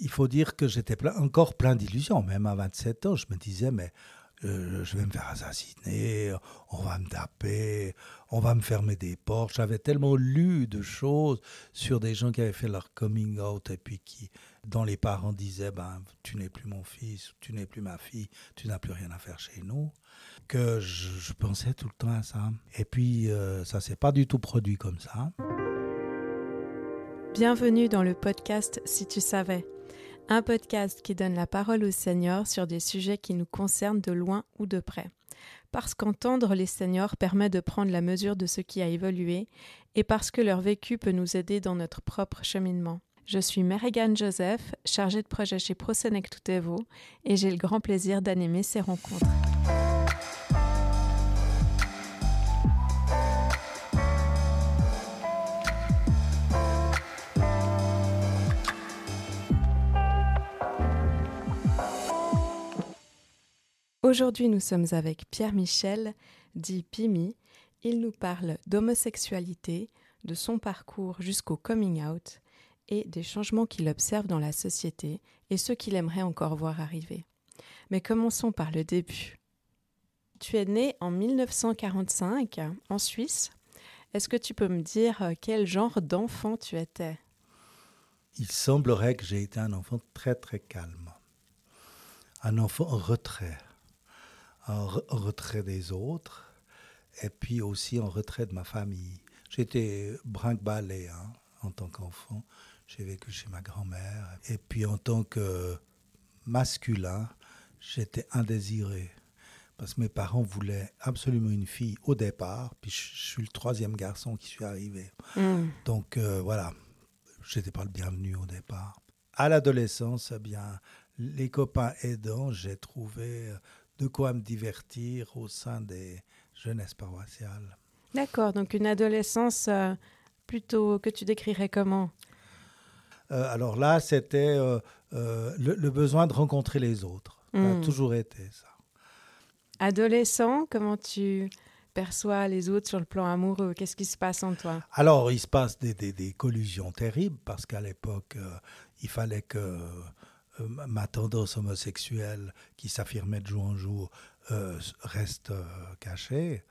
il faut dire que j'étais encore plein d'illusions. Même à 27 ans, je me disais, mais euh, je vais me faire assassiner, on va me taper, on va me fermer des portes. J'avais tellement lu de choses sur des gens qui avaient fait leur coming out et puis qui, dont les parents disaient, ben, tu n'es plus mon fils, tu n'es plus ma fille, tu n'as plus rien à faire chez nous, que je, pensais tout le temps à ça. Et puis, euh, ça s'est pas du tout produit comme ça. Bienvenue dans le podcast Si tu savais un podcast qui donne la parole aux seniors sur des sujets qui nous concernent de loin ou de près. Parce qu'entendre les seniors permet de prendre la mesure de ce qui a évolué et parce que leur vécu peut nous aider dans notre propre cheminement. Je suis Merrigan Joseph, chargée de projet chez ProSenec Toutevo, et j'ai le grand plaisir d'animer ces rencontres. Aujourd'hui, nous sommes avec Pierre Michel, dit Pimi. Il nous parle d'homosexualité, de son parcours jusqu'au coming out et des changements qu'il observe dans la société et ceux qu'il aimerait encore voir arriver. Mais commençons par le début. Tu es né en 1945 en Suisse. Est-ce que tu peux me dire euh, quel genre d'enfant tu étais? Il semblerait que j'ai été un enfant très très calme, un enfant en retrait en, retrait des autres et puis aussi en retrait de ma famille. J'étais brinque-ballé hein, en tant qu'enfant. J'ai vécu chez ma grand-mère. Et puis en tant que masculin, j'étais indésiré. Parce que mes parents voulaient absolument une fille au départ. Puis je, suis le troisième garçon qui suis arrivé. Hmm. Donc euh, voilà, j'étais pas le bienvenu au départ. À l'adolescence, eh bien, les copains aidants, j'ai trouvé de quoi me divertir au sein des jeunesses paroissiales. D'accord, donc une adolescence euh, plutôt que tu décrirais comment? Euh, Alors là, c'était euh, le, besoin de rencontrer les autres. Ça a hmm. toujours été ça. Adolescent, comment tu perçois les autres sur le plan amoureux? Qu'est-ce qui se passe en toi? Alors, il se passe des, des collusions terribles parce qu'à l'époque, il fallait que ma tendance homosexuelle qui s'affirmait de jour en jour euh, reste euh, cachée,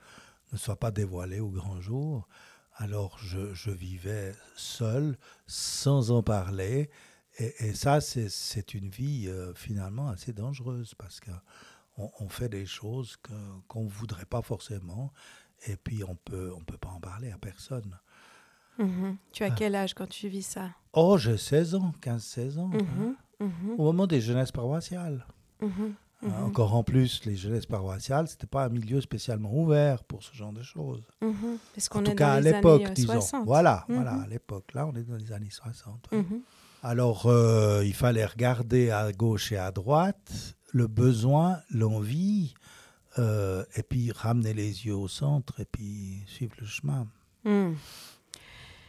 ne soit pas dévoilée au grand jour. Alors je, vivais seul, sans en parler. Et, ça, c'est une vie finalement assez dangereuse parce qu'on on fait des choses qu'on ne voudrait pas forcément. Et puis on peut, on peut pas en parler à personne. Mm-hmm. Tu as ah. quel âge quand tu vis ça? Oh, j'ai 16 ans, 15-16 ans. Mm-hmm. Mhm. au moment des jeunesses paroissiales. Mhm. Hein, mhm. encore en plus, les jeunesses paroissiales, c'était pas un milieu spécialement ouvert pour ce genre de choses. en tout cas, à l'époque, disons. Voilà, voilà, à l'époque. Là, on est dans les années 60. Alors, euh, il fallait regarder à gauche et à droite le besoin, l'envie, euh, et puis ramener les yeux au centre et puis suivre le chemin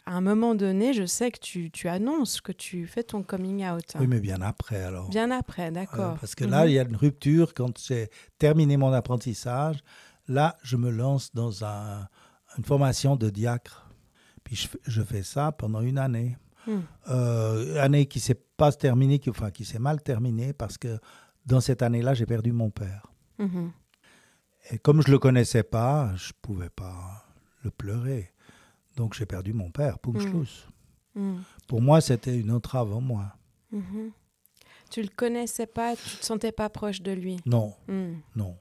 à un moment donné, je sais que tu, tu, annonces que tu fais ton coming out. Oui, mais bien après alors. Bien après, d'accord. parce que là, mhm. il y a une rupture quand j'ai terminé mon apprentissage. Là, je me lance dans un, une formation de diacre. Puis je, je, fais ça pendant une année. Hmm. Euh, année qui s'est pas terminée, qui, enfin qui s'est mal terminée parce que dans cette année-là, j'ai perdu mon père. Mhm. Et comme je le connaissais pas, je pouvais pas le pleurer. Donc j'ai perdu mon père, Pumschluss. Mm. Mm. Pour moi, c'était une entrave en moi. Mm-hmm. Tu le connaissais pas, tu te sentais pas proche de lui? Non, mm. non,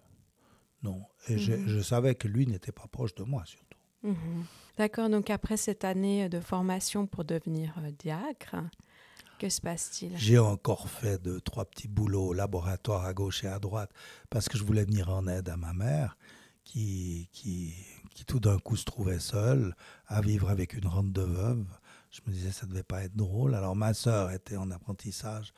non. Et mm-hmm. je, savais que lui n'était pas proche de moi surtout. Mm-hmm. D'accord, donc après cette année de formation pour devenir euh, diacre, que se passe-t-il? J'ai encore fait deux, trois petits boulots au laboratoire à gauche et à droite parce que je voulais venir en aide à ma mère qui, qui, qui tout d'un coup se trouvait seule à vivre avec une rente de veuve. Je me disais, ça devait pas être drôle. Alors ma sœur était en apprentissage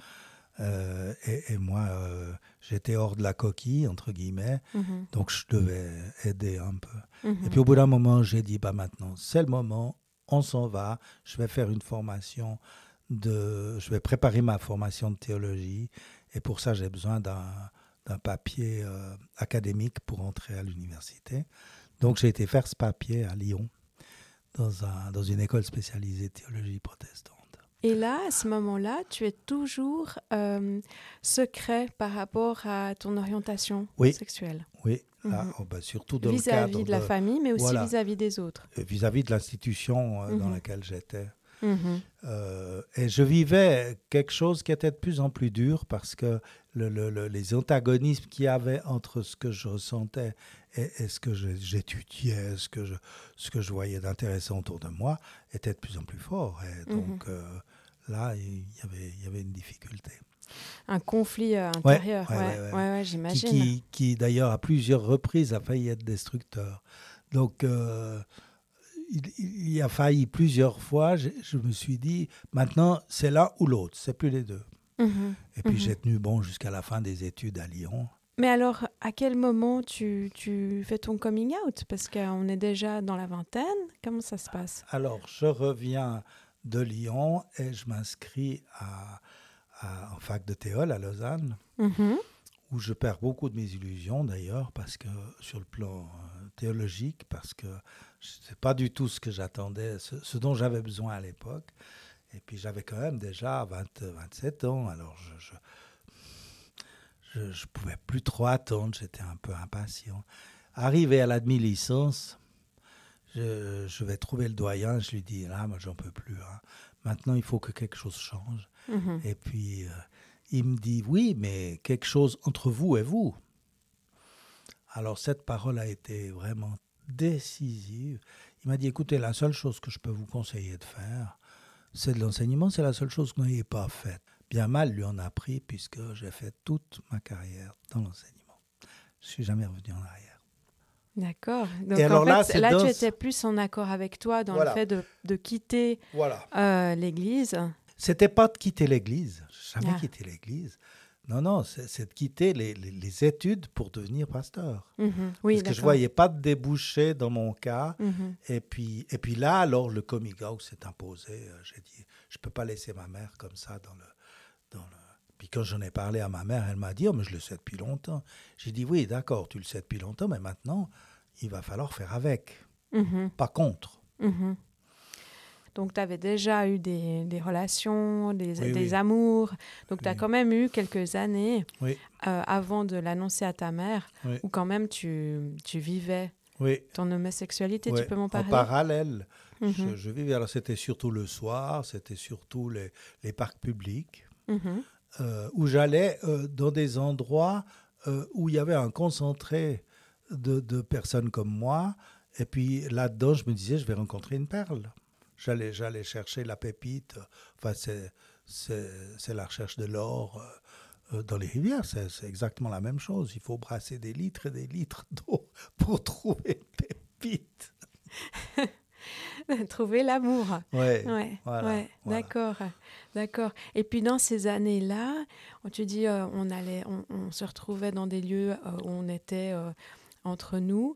euh, et, moi, euh, j'étais hors de la coquille, entre guillemets, mhm. donc je devais aider un peu. Mhm. Et puis au bout d'un moment, j'ai dit, bah maintenant, c'est le moment, on s'en va, je vais faire une formation de... Je vais préparer ma formation de théologie, et pour ça, j'ai besoin d'un d'un papier euh, académique pour entrer à l'université. Donc j'ai été faire ce papier à Lyon, dans, un, dans une école spécialisée théologie protestante. Et là, à ce moment-là, tu es toujours euh, secret par rapport à ton orientation sexuelle. Oui, mhm. oh, bah, surtout dans vis-à-vis le cadre de la famille, mais aussi vis-à-vis des autres. Vis-à-vis de l'institution euh, dans mhm. laquelle j'étais. Mhm. Euh, et je vivais quelque chose qui était de plus en plus dur parce que les antagonismes qu'il y avait entre ce que je ressentais et, ce que j'étudiais, ce, que je, ce que je voyais d'intéressant autour de moi, étaient de plus en plus forts. Et mhm. donc euh, là, il y, avait, il y avait une difficulté. Un conflit euh, intérieur, ouais, ouais, j'imagine. Qui, qui, d'ailleurs, à plusieurs reprises, a failli être destructeur. Donc, il, y a failli plusieurs fois. Je, me suis dit, maintenant, c'est l'un ou l'autre, c'est plus les deux. Mhm. Et puis mhm. j'ai tenu bon jusqu'à la fin des études à Lyon. Mais alors, à quel moment tu, tu fais ton coming out? Parce qu'on est déjà dans la vingtaine. Comment ça se passe? Alors, je reviens de Lyon et je m'inscris à, en fac de théol à Lausanne, mhm. où je perds beaucoup de mes illusions d'ailleurs, parce que sur le plan euh, théologique, parce que c'est pas du tout ce que j'attendais, ce, dont j'avais besoin à l'époque. Et puis j'avais quand même déjà 20, 27 ans, alors je, je, je, pouvais plus trop attendre, j'étais un peu impatient. Arrivé à la demi-licence, je, je, vais trouver le doyen, je lui dis, là, moi j'en peux plus. Hein. Maintenant, il faut que quelque chose change. Mhm. Et puis, euh, il me dit, oui, mais quelque chose entre vous et vous. Alors cette parole a été vraiment décisive. Il m'a dit, écoutez, la seule chose que je peux vous conseiller de faire, c'est de l'enseignement, c'est la seule chose que vous n'ayez pas faite. Bien mal lui en a pris puisque j'ai fait toute ma carrière dans l'enseignement. Je suis jamais revenu en arrière. D'accord. Donc alors là, là tu étais plus en accord avec toi dans le fait de, de quitter voilà. euh, l'Église. C'était pas de quitter l'Église. Jamais ah. quitté l'Église. Non, non, c'est de quitter les, études pour devenir pasteur. Mhm. oui, Parce que je ne voyais pas de débouché dans mon cas. Mhm. et, puis, et puis là, alors, le coming out s'est imposé. Euh, j'ai dit, je ne peux pas laisser ma mère comme ça dans le... Dans le... Puis quand j'en ai parlé à ma mère, elle m'a dit, oh, mais je le sais depuis longtemps. J'ai dit, oui, d'accord, tu le sais depuis longtemps, mais maintenant, il va falloir faire avec, mhm. pas contre. Donc, tu avais déjà eu des, des relations, des, des amours. Donc, tu as quand même eu quelques années euh, avant de l'annoncer à ta mère où quand même tu, tu vivais ton homosexualité. Tu peux m'en parler? En parallèle, mhm. je, vivais. Alors, c'était surtout le soir, c'était surtout les, les, parcs publics mhm. euh, où j'allais euh, dans des endroits où il y avait un concentré de, de personnes comme moi. Et puis là-dedans, je me disais, je vais rencontrer une perle. J'allais, j'allais chercher la pépite. Enfin, c'est, la recherche de l'or euh, euh, dans les rivières. C'est, exactement la même chose. Il faut brasser des litres et des litres d'eau pour trouver une pépite. trouver l'amour. Ouais, ouais, ouais d'accord, d'accord. Et puis dans ces années-là, on te dit, euh, on allait, on, se retrouvait dans des lieux où on était entre nous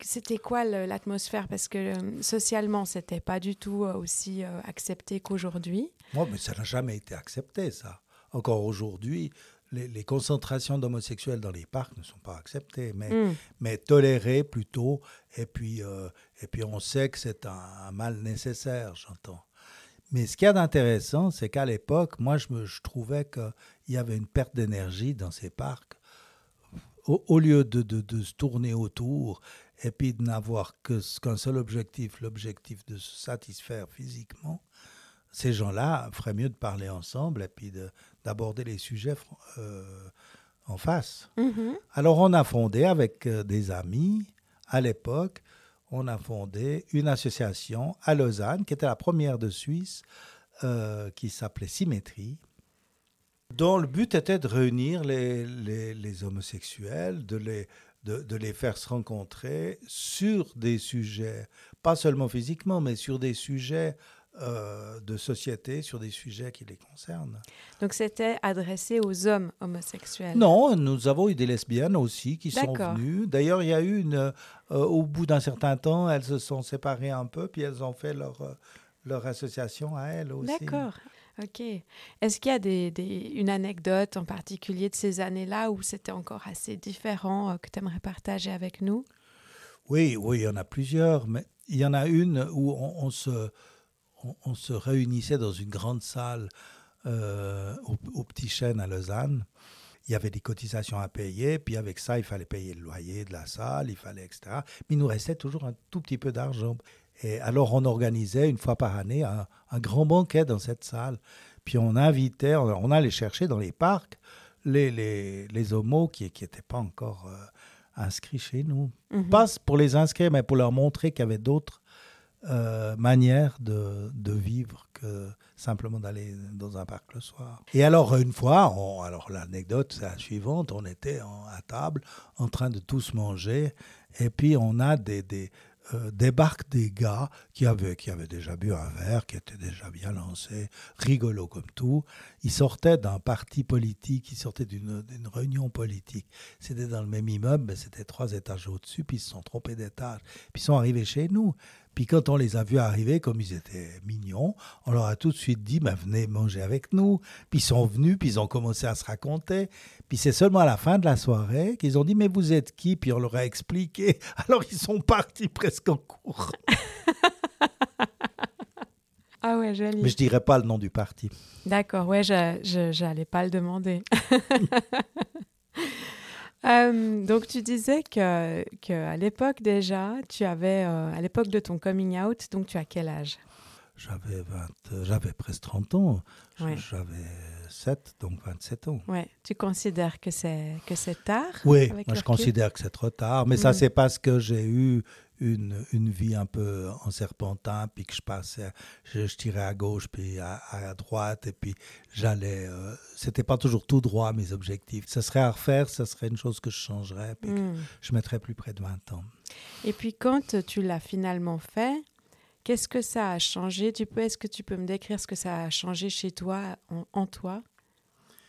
c'était quoi l'atmosphère? Parce que euh, socialement, c'était pas du tout euh, aussi euh, accepté qu'aujourd'hui. Moi, mais ça n'a jamais été accepté, ça. Encore aujourd'hui, les, concentrations d'homosexuels dans les parcs ne sont pas acceptées, mais, hmm. mais tolérées plutôt. Et puis, et puis on sait que c'est un, mal nécessaire, j'entends. Mais ce qu'il y a d'intéressant, c'est qu'à l'époque, moi, je, me, je trouvais qu'il y avait une perte d'énergie dans ces parcs au, lieu de, de, se tourner autour et puis de n'avoir qu'un seul objectif, l'objectif de se satisfaire physiquement, ces gens-là feraient mieux de parler ensemble et puis d'aborder les sujets euh, en face. Mm-hmm. Alors on a fondé avec euh, des amis à l'époque, on a fondé une association à Lausanne qui était la première de Suisse, euh, qui s'appelait Symétrie dont le but était de réunir les, les, homosexuels, de les, de, de, les faire se rencontrer sur des sujets, pas seulement physiquement, mais sur des sujets euh, de société, sur des sujets qui les concernent. Donc c'était adressé aux hommes homosexuels Non, nous avons eu des lesbiennes aussi qui sont venues. D'ailleurs, il y a eu une, euh, au bout d'un certain temps, elles se sont séparées un peu, puis elles ont fait leur, euh, leur association à elles aussi. D'accord. Ok. Est-ce qu'il y a des, une anecdote en particulier de ces années-là où c'était encore assez différent euh, que tu aimerais partager avec nous? Oui, oui, il y en a plusieurs, mais il y en a une où on, se, on, se réunissait dans une grande salle euh, au, Petit Chêne à Lausanne. Il y avait des cotisations à payer, puis avec ça, il fallait payer le loyer de la salle, il fallait, etc. Mais il nous restait toujours un tout petit peu d'argent. Et alors, on organisait une fois par année un, grand banquet dans cette salle. Puis on invitait, on, allait chercher dans les parcs les, les, les homos qui n'étaient pas encore euh, inscrits chez nous. Mhm. Pas pour les inscrire, mais pour leur montrer qu'il y avait d'autres euh, manière de, vivre que simplement d'aller dans un parc le soir. Et alors, une fois, alors l'anecdote, c'est la suivante, on était à table en train de tous manger, et puis on a des, des, euh, des gars qui avaient, qui avaient déjà bu un verre, qui étaient déjà bien lancés, rigolos comme tout. Ils sortaient d'un parti politique, ils sortaient d'une réunion politique. C'était dans le même immeuble, mais c'était trois étages au-dessus, puis ils se sont trompés d'étage. Puis ils sont arrivés chez nous. Puis quand on les a vus arriver, comme ils étaient mignons, on leur a tout de suite dit, ben, venez manger avec nous. Puis ils sont venus, puis ils ont commencé à se raconter. Puis c'est seulement à la fin de la soirée qu'ils ont dit, mais vous êtes qui? Puis on leur a expliqué. Alors ils sont partis presque en cours. ah ouais, joli. Mais je dirais pas le nom du parti. D'accord, ouais, je n'allais pas le demander. Euh, donc tu disais que, que à l'époque déjà, tu avais euh, à l'époque de ton coming out, donc tu as quel âge? J'avais euh, j'avais presque 30 ans. J'avais 7, donc 27 ans. Ouais. Tu considères que c'est que c'est tard Oui, moi je considère que c'est trop tard, mais ça c'est parce que j'ai eu une, une, vie un peu en serpentin, puis que je passais, je, tirais à gauche, puis à, à droite, et puis j'allais. Euh, c'était pas toujours tout droit mes objectifs. Ce serait à refaire, ce serait une chose que je changerais, puis que hmm. je mettrais plus près de 20 ans. Et puis quand tu l'as finalement fait, qu'est-ce que ça a changé? Tu peux, est-ce que tu peux me décrire ce que ça a changé chez toi, en, en toi?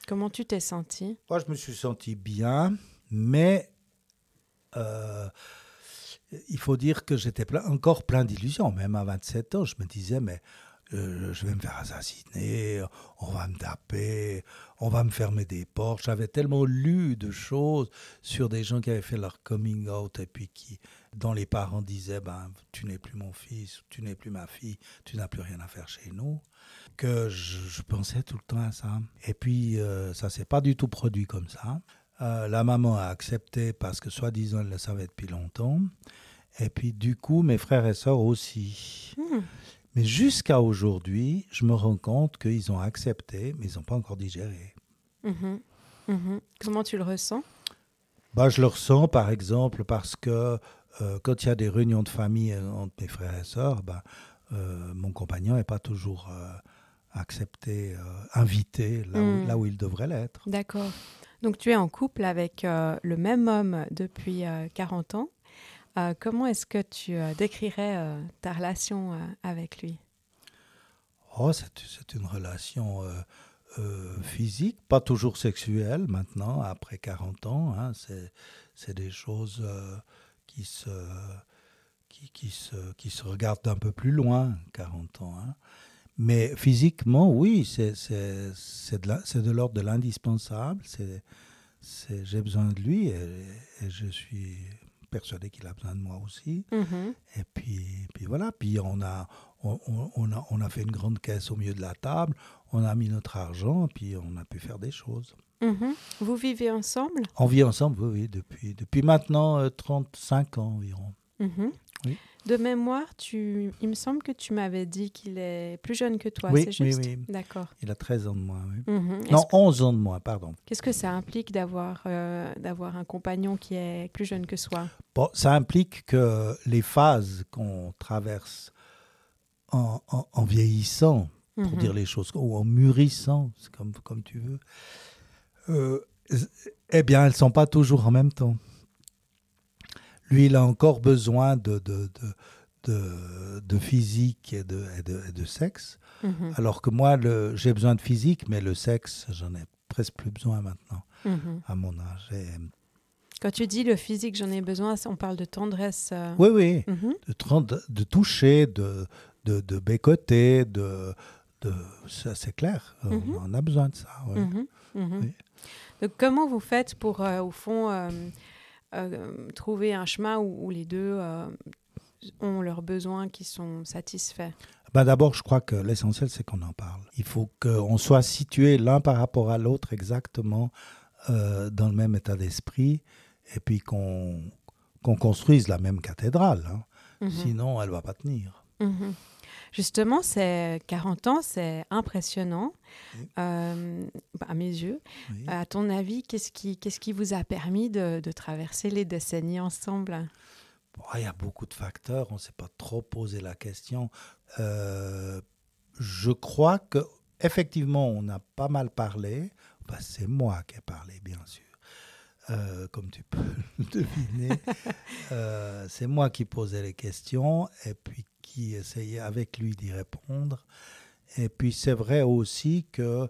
Comment tu t'es senti Moi, je me suis senti bien, mais euh, il faut dire que j'étais encore plein d'illusions. Même à 27 ans, je me disais, mais euh, je vais me faire assassiner, on va me taper, on va me fermer des portes. J'avais tellement lu de choses sur des gens qui avaient fait leur coming out et puis qui, dont les parents disaient, ben, tu n'es plus mon fils, tu n'es plus ma fille, tu n'as plus rien à faire chez nous, que je, pensais tout le temps à ça. Et puis, euh, ça s'est pas du tout produit comme ça. Euh, la maman a accepté parce que soi-disant elle le savait depuis longtemps. Et puis du coup, mes frères et sœurs aussi. Hmm. Mais jusqu'à aujourd'hui, je me rends compte qu'ils ont accepté, mais ils n'ont pas encore digéré. Mhm. Mhm. Comment tu le ressens? Bah, Je le ressens par exemple parce que euh, quand il y a des réunions de famille euh, entre mes frères et sœurs, bah, mon compagnon n'est pas toujours accepté, invité là, où, hmm. là où il devrait l'être. D'accord. Donc tu es en couple avec euh, le même homme depuis 40 euh, ans. Euh, comment est-ce que tu décrirais ta relation avec lui? Oh, c'est une relation physique, pas toujours sexuelle maintenant, après 40 ans. Hein, c'est des choses qui se, qui, se, qui se regardent un peu plus loin, 40 ans. Hein. Mais physiquement, oui, c'est de, l'ordre de l'indispensable. J'ai besoin de lui et, je suis persuadé qu'il a besoin de moi aussi. Mm-hmm. Et puis, puis voilà, puis on a, on, on, a, on a fait une grande caisse au milieu de la table, on a mis notre argent, puis on a pu faire des choses. Mm-hmm. Vous vivez ensemble? On vit ensemble, oui, oui depuis, depuis maintenant 35 euh, ans environ. Oui. De mémoire, tu, il me semble que tu m'avais dit qu'il est plus jeune que toi, oui, c'est juste Oui, oui. D'accord. Il a 13 ans de moins. Oui. Mhm. Non, 11 ans de moins, pardon. Qu'est-ce que ça implique d'avoir euh, d'avoir un compagnon qui est plus jeune que soi? Bon, Ça implique que les phases qu'on traverse en, en, vieillissant, pour mhm. dire les choses, ou en mûrissant, comme, comme tu veux, euh, eh bien, elles ne sont pas toujours en même temps. Lui, il a encore besoin de, de, de, de, physique et de, et sexe, mhm. alors que moi, j'ai besoin de physique, mais le sexe, j'en ai presque plus besoin maintenant, mhm. à mon âge. Quand tu dis le physique, j'en ai besoin, on parle de tendresse. Euh, oui, oui, mhm. de, de, toucher, de, de, de bécoter, de, de, c'est clair, on a besoin de ça. Donc, comment vous faites pour, euh, au fond, euh, euh, trouver un chemin où, les deux euh, ont leurs besoins qui sont satisfaits? Ben D'abord, je crois que l'essentiel, c'est qu'on en parle. Il faut qu'on soit situé l'un par rapport à l'autre exactement euh, dans le même état d'esprit et puis qu'on construise la même cathédrale. Hein. Mhm. Sinon, elle ne va pas tenir. Mhm. Justement, c'est 40 ans, c'est impressionnant euh, à mes yeux. À ton avis, qu'est-ce qui, qu'est-ce qui vous a permis de, de traverser les décennies ensemble? Il y a beaucoup de facteurs, on ne s'est pas trop posé la question. Euh, je crois que effectivement, on a pas mal parlé. c'est moi qui ai parlé, bien sûr. Euh, comme tu peux le deviner. c'est moi qui posais les questions et puis qui essayait avec lui d'y répondre. Et puis c'est vrai aussi que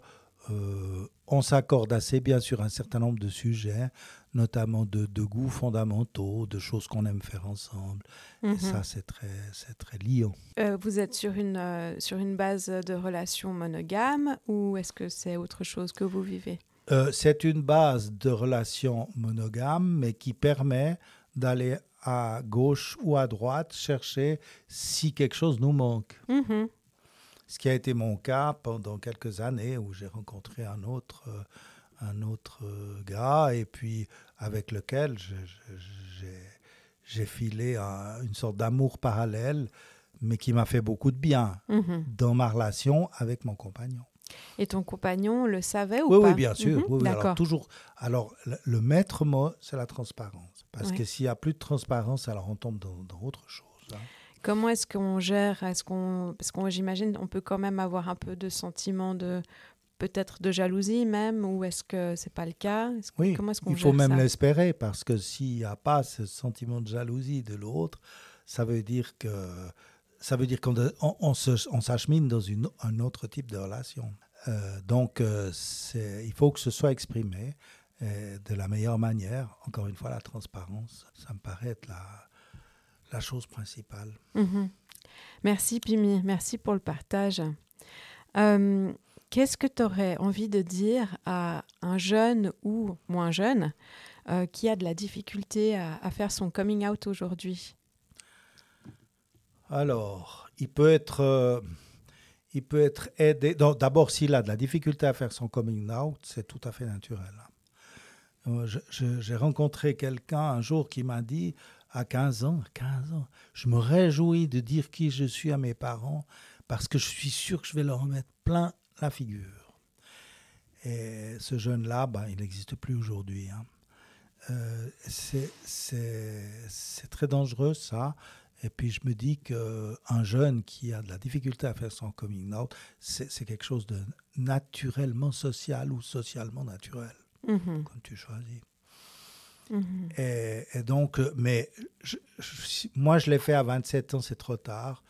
euh, on s'accorde assez bien sur un certain nombre de sujets, notamment de, goûts fondamentaux, de choses qu'on aime faire ensemble. Et mhm. ça, c'est très, c'est très liant. Euh, vous êtes sur une, euh, sur une base de relations monogames ou est-ce que c'est autre chose que vous vivez? C'est une base de relations monogames, mais qui permet d'aller à gauche ou à droite chercher si quelque chose nous manque. Mhm. Ce qui a été mon cas pendant quelques années où j'ai rencontré un autre, euh, un autre euh, gars et puis avec lequel j'ai filé une sorte d'amour parallèle, mais qui m'a fait beaucoup de bien mhm. dans ma relation avec mon compagnon. Et ton compagnon le savait ou pas Oui, bien sûr. Mhm, alors, toujours. Alors, le, maître mot, c'est la transparence. Parce que s'il n'y a plus de transparence, alors on tombe dans, autre chose. Hein. Comment est-ce qu'on gère? Est-ce qu'on parce qu'on j'imagine on peut quand même avoir un peu de sentiment de peut-être de jalousie même ou est-ce que c'est pas le cas? Oui. Comment est-ce qu'on Il faut même l'espérer parce que s'il n'y a pas ce sentiment de jalousie de l'autre, ça veut dire que ça veut dire qu'on on, s'achemine dans une, un autre type de relation. Euh, donc, euh, il faut que ce soit exprimé euh, de la meilleure manière. Encore une fois, la transparence, ça me paraît être la, la chose principale. Mhm. Merci Pimi, merci pour le partage. Qu'est-ce que tu aurais envie de dire à un jeune ou moins jeune qui a de la difficulté à faire son coming out aujourd'hui? Alors, il peut être, euh, il peut être aidé. D'abord, s'il a de la difficulté à faire son coming out, c'est tout à fait naturel. Euh, j'ai rencontré quelqu'un un jour qui m'a dit, à 15 ans, 15 ans, je me réjouis de dire qui je suis à mes parents parce que je suis sûr que je vais leur mettre plein la figure. Et ce jeune-là, ben, il n'existe plus aujourd'hui. Hein. Euh, c'est très dangereux ça. Et puis je me dis qu'un jeune qui a de la difficulté à faire son coming out, c'est quelque chose de naturellement social ou socialement naturel, mm quand tu choisis. Mhm. et, donc, mais moi je l'ai fait à 27 ans, c'est trop tard.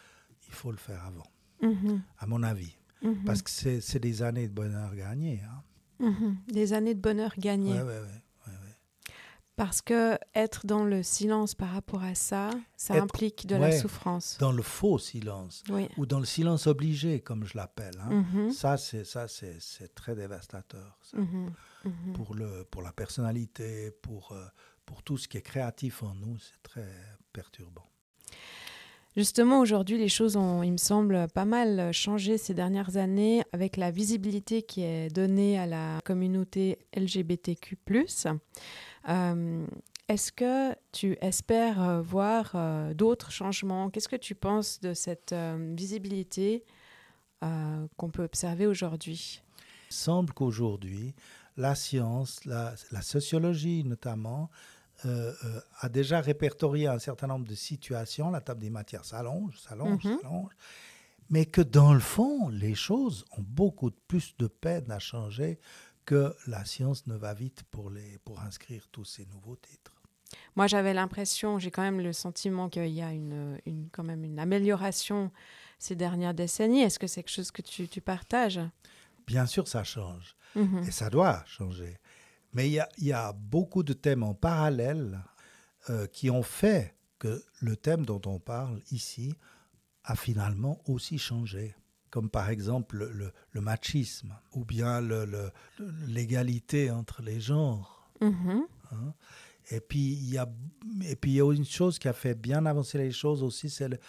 Il faut le faire avant, mhm. à mon avis. Mhm. Parce que c'est des années de bonheur gagnées. Hein. Des années de bonheur gagnées. Oui, oui, oui. Parce que être dans le silence par rapport à ça, ça implique de la souffrance. Dans le faux silence, ou dans le silence obligé, comme je l'appelle. Hein. Mhm. Ça, c'est ça, c'est très dévastateur mhm. Mhm. pour le pour la personnalité, pour euh, pour tout ce qui est créatif en nous, c'est très perturbant. Justement, aujourd'hui, les choses ont, il me semble, pas mal changé ces dernières années avec la visibilité qui est donnée à la communauté LGBTQ. Euh, est-ce que tu espères euh, voir euh, d'autres changements? Qu'est-ce que tu penses de cette visibilité qu'on peut observer aujourd'hui? Il semble qu'aujourd'hui, la science, la, sociologie notamment, a déjà répertorié un certain nombre de situations. La table des matières s'allonge, s'allonge, mhm. s'allonge. Mais que dans le fond, les choses ont beaucoup plus de peine à changer que la science ne va vite pour, les, pour inscrire tous ces nouveaux titres. Moi, j'avais l'impression, j'ai quand même le sentiment qu'il y a une, une, quand même une amélioration ces dernières décennies. Est-ce que c'est quelque chose que tu, tu partages? Bien sûr, ça change. Mhm. Et ça doit changer. Mais il y a, y a, beaucoup de thèmes en parallèle euh, qui ont fait que le thème dont on parle ici a finalement aussi changé comme par exemple le, machisme ou bien l'égalité entre les genres. Mm-hmm. Hein. Et puis, il y a, et puis, il y a une chose qui a fait bien avancer les choses aussi, c'est le,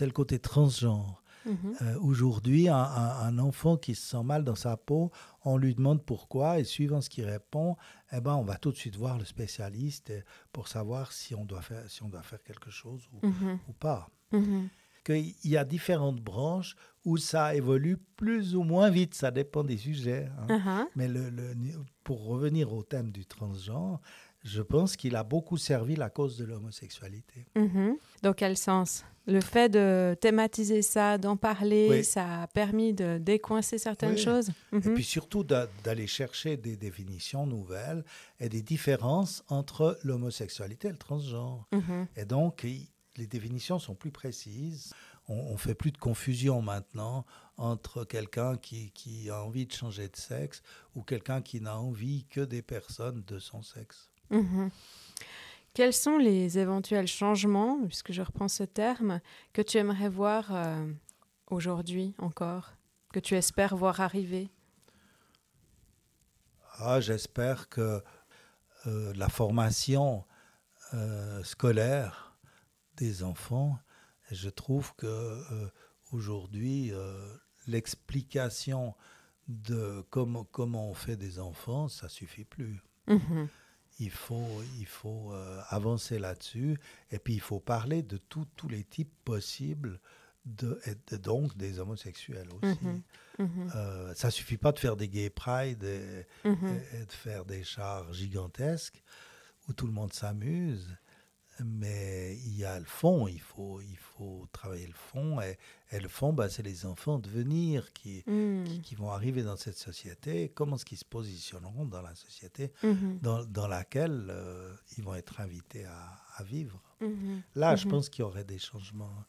le côté transgenre. Mhm. Euh, Aujourd'hui, un, un- un enfant qui se sent mal dans sa peau, on lui demande pourquoi, et suivant ce qu'il répond, eh ben, on va tout de suite voir le spécialiste pour savoir si on doit faire, si on doit faire quelque chose ou, Mhm. ou pas. Mhm. Qu'il y a différentes branches où ça évolue plus ou moins vite, ça dépend des sujets. hein. Uh-huh. Mais le, le- pour revenir au thème du transgenre, je pense qu'il a beaucoup servi la cause de l'homosexualité. Mhm. Dans quel sens? Le fait de thématiser ça, d'en parler, Oui. ça a permis de décoincer certaines Oui. choses? Et Mhm. puis surtout d'a- d'aller chercher des définitions nouvelles et des différences entre l'homosexualité et le transgenre. Mhm. Et donc, les définitions sont plus précises. On ne fait plus de confusion maintenant entre quelqu'un qui, qui a envie de changer de sexe ou quelqu'un qui n'a envie que des personnes de son sexe. Mhm. Quels sont les éventuels changements, puisque je reprends ce terme, que tu aimerais voir euh, aujourd'hui encore, que tu espères voir arriver? Ah, J'espère que euh, la formation euh, scolaire des enfants, je trouve que euh, aujourd'hui, euh, l'explication de comment, comment on fait des enfants, ça suffit plus. Mhm. Il faut, il faut euh, avancer là-dessus et puis il faut parler de tout- tous les types possibles de, et de- donc des homosexuels aussi. Mhm. Euh, ça suffit pas de faire des gay pride et, Mhm. et- et de faire des chars gigantesques où tout le monde s'amuse. Mais il y a le fond, il faut, il faut travailler le fond. Et, et le fond, bah, c'est les enfants de venir qui, Mhm. qui, qui vont arriver dans cette société. Comment est-ce qu'ils se positionneront dans la société Mhm. dans, dans laquelle euh, ils vont être invités à, à vivre. Mhm. Là, je Mhm. pense qu'il y aurait des changements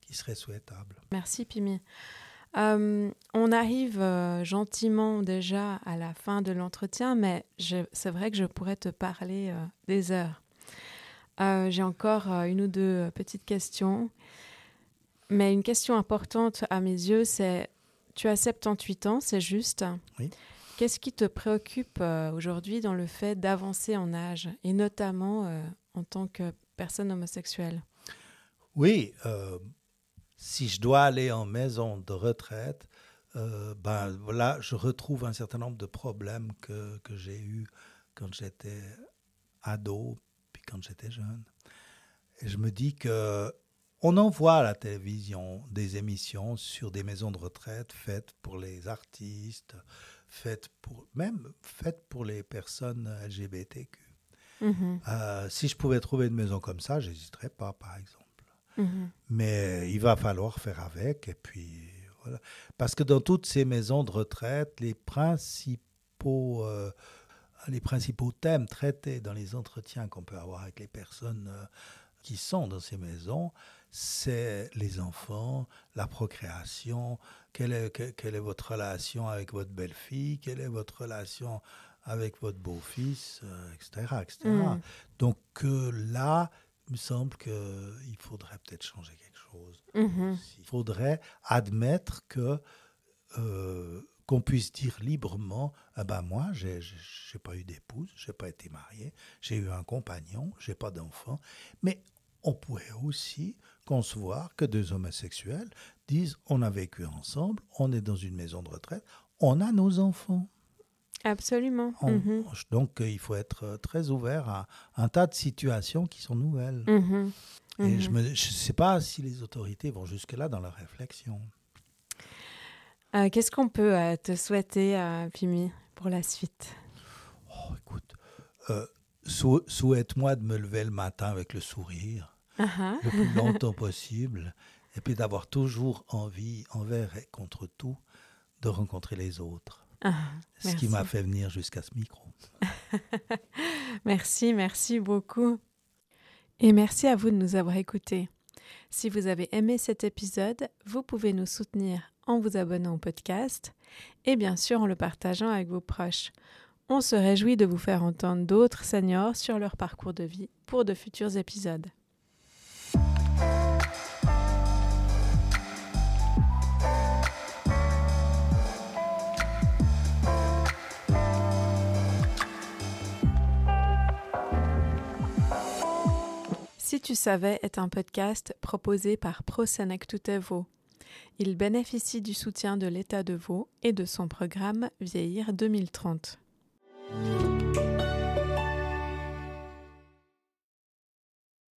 qui seraient souhaitables. Merci Pimi. Euh, on arrive euh, gentiment déjà à la fin de l'entretien, mais c'est vrai que je pourrais te parler des heures. Euh, J'ai encore euh, une ou deux petites questions, mais une question importante à mes yeux, c'est tu as 78 ans, c'est juste. Oui. Qu'est-ce qui te préoccupe euh, aujourd'hui dans le fait d'avancer en âge, et notamment euh, en tant que personne homosexuelle? Oui, euh, si je dois aller en maison de retraite, euh, ben voilà, je retrouve un certain nombre de problèmes que, que j'ai eus quand j'étais ado, quand j'étais jeune. Et je me dis que on en voit à la télévision des émissions sur des maisons de retraite faites pour les artistes, faites pour même faites pour les personnes LGBTQ. Mhm, Euh, si je pouvais trouver une maison comme ça, j'hésiterais pas, par exemple. mhm, Mais il va falloir faire avec. Et puis, voilà. Parce que dans toutes ces maisons de retraite, les principaux, euh, les principaux thèmes traités dans les entretiens qu'on peut avoir avec les personnes euh, qui sont dans ces maisons, c'est les enfants, la procréation, quelle est, que- quelle est votre relation avec votre belle-fille, quelle est votre relation avec votre beau-fils, etc. etc. Mhm. Donc là, il me semble qu'il faudrait peut-être changer quelque chose. mhm. Il faudrait admettre que euh, qu'on puisse dire librement, ah ben moi, j'ai j'ai pas eu d'épouse, j'ai pas été marié, j'ai eu un compagnon, j'ai pas d'enfant, mais on pourrait aussi concevoir que deux homosexuels disent, on a vécu ensemble, on est dans une maison de retraite, on a nos enfants. Absolument. On- Mhm, Donc euh, il faut être euh, très ouvert à un tas de situations qui sont nouvelles. mhm, Et mhm. je ne sais pas si les autorités vont jusque-là dans leur réflexion. Euh, Qu'est-ce qu'on peut euh, te souhaiter, euh, Pimi, pour la suite? Oh, écoute, sou- souhaite-moi de me lever le matin avec le sourire, ah. le plus longtemps possible, et puis d'avoir toujours envie, envers et contre tout, de rencontrer les autres. Ah, Ce qui m'a fait venir jusqu'à ce micro. Merci, merci beaucoup. Et merci à vous de nous avoir écoutés. Si vous avez aimé cet épisode, vous pouvez nous soutenir en vous abonnant au podcast et bien sûr en le partageant avec vos proches. On se réjouit de vous faire entendre d'autres seniors sur leur parcours de vie pour de futurs épisodes. tu savais est un podcast proposé par ProSenectute Vaud. Il bénéficie du soutien de l'État de Vaud et de son programme Vieillir 2030.